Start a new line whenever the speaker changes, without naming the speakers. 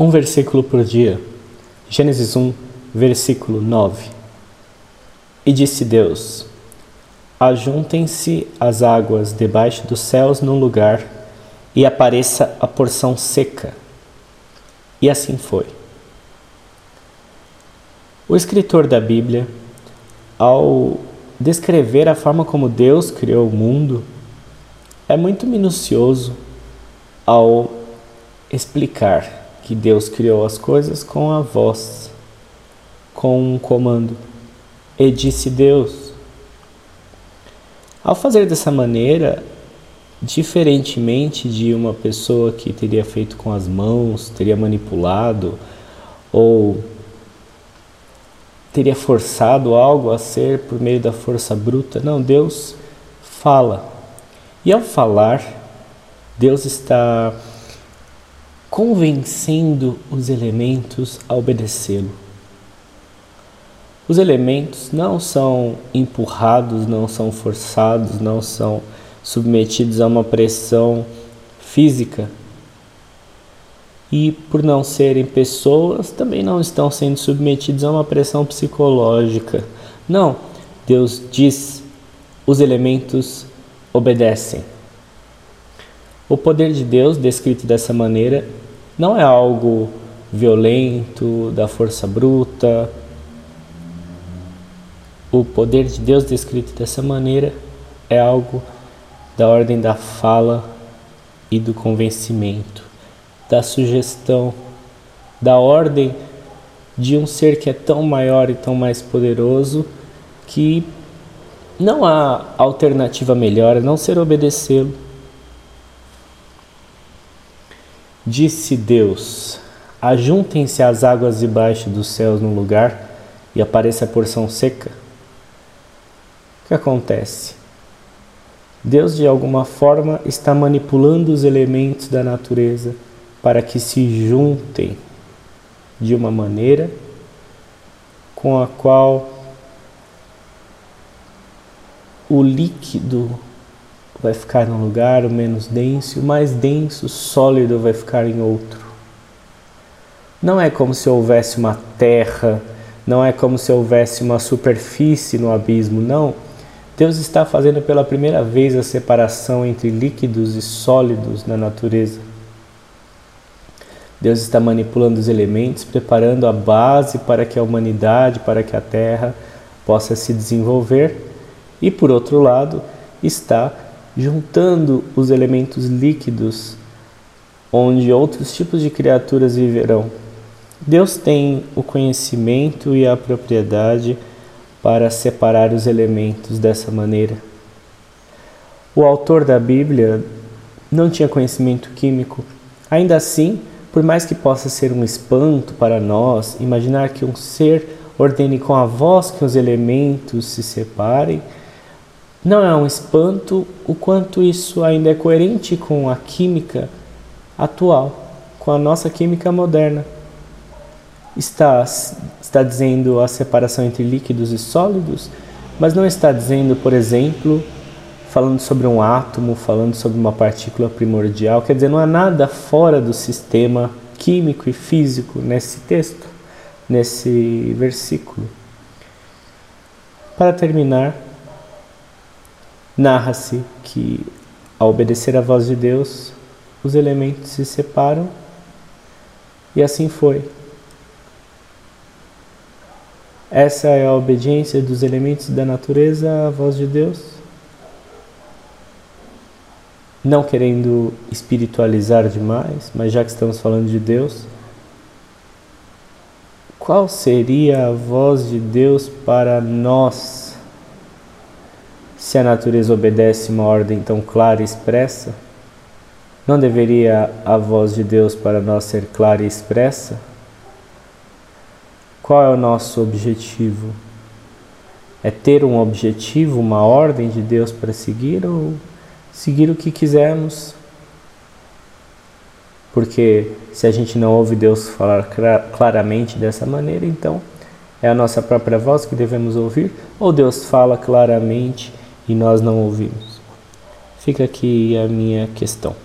Um versículo por dia. Gênesis 1, versículo 9. E disse Deus: Ajuntem-se as águas debaixo dos céus num lugar, e apareça a porção seca. E assim foi. O escritor da Bíblia, ao descrever a forma como Deus criou o mundo, é muito minucioso ao explicar que Deus criou as coisas com a voz, com um comando. E disse Deus. Ao fazer dessa maneira, diferentemente de uma pessoa que teria feito com as mãos, teria manipulado ou teria forçado algo a ser por meio da força bruta. Não, Deus fala. E ao falar, Deus está convencendo os elementos a obedecê-lo. Os elementos não são empurrados, não são forçados, não são submetidos a uma pressão física. E por não serem pessoas, também não estão sendo submetidos a uma pressão psicológica. Não, Deus diz, os elementos obedecem. O poder de Deus, descrito dessa maneira, não é algo violento, da força bruta. O poder de Deus, descrito dessa maneira, é algo da ordem da fala e do convencimento, da sugestão, da ordem de um ser que é tão maior e tão mais poderoso que não há alternativa melhor a não ser obedecê-lo. Disse Deus: Ajuntem-se as águas debaixo dos céus num lugar e apareça a porção seca. O que acontece? Deus, de alguma forma, está manipulando os elementos da natureza para que se juntem de uma maneira com a qual o líquido vai ficar num lugar, o menos denso, o mais denso, sólido vai ficar em outro. Não é como se houvesse uma terra, não é como se houvesse uma superfície no abismo, não. Deus está fazendo pela primeira vez a separação entre líquidos e sólidos na natureza. Deus está manipulando os elementos, preparando a base para que a humanidade, para que a terra possa se desenvolver. E por outro lado, está juntando os elementos líquidos onde outros tipos de criaturas viverão. Deus tem o conhecimento e a propriedade para separar os elementos dessa maneira. O autor da Bíblia não tinha conhecimento químico. Ainda assim, por mais que possa ser um espanto para nós imaginar que um ser ordene com a voz que os elementos se separem, não é um espanto o quanto isso ainda é coerente com a química atual, com a nossa química moderna. Está, está dizendo a separação entre líquidos e sólidos, mas não está dizendo, por exemplo, falando sobre um átomo, falando sobre uma partícula primordial. Quer dizer, não há nada fora do sistema químico e físico nesse texto, nesse versículo. Para terminar, Narra-se que, ao obedecer à voz de Deus, os elementos se separam e assim foi. Essa é a obediência dos elementos da natureza à voz de Deus. Não querendo espiritualizar demais, mas já que estamos falando de Deus, qual seria a voz de Deus para nós? Se a natureza obedece uma ordem tão clara e expressa, não deveria a voz de Deus para nós ser clara e expressa? Qual é o nosso objetivo? É ter um objetivo, uma ordem de Deus para seguir ou seguir o que quisermos? Porque se a gente não ouve Deus falar claramente dessa maneira, então é a nossa própria voz que devemos ouvir? Ou Deus fala claramente e nós não ouvimos? Fica aqui a minha questão.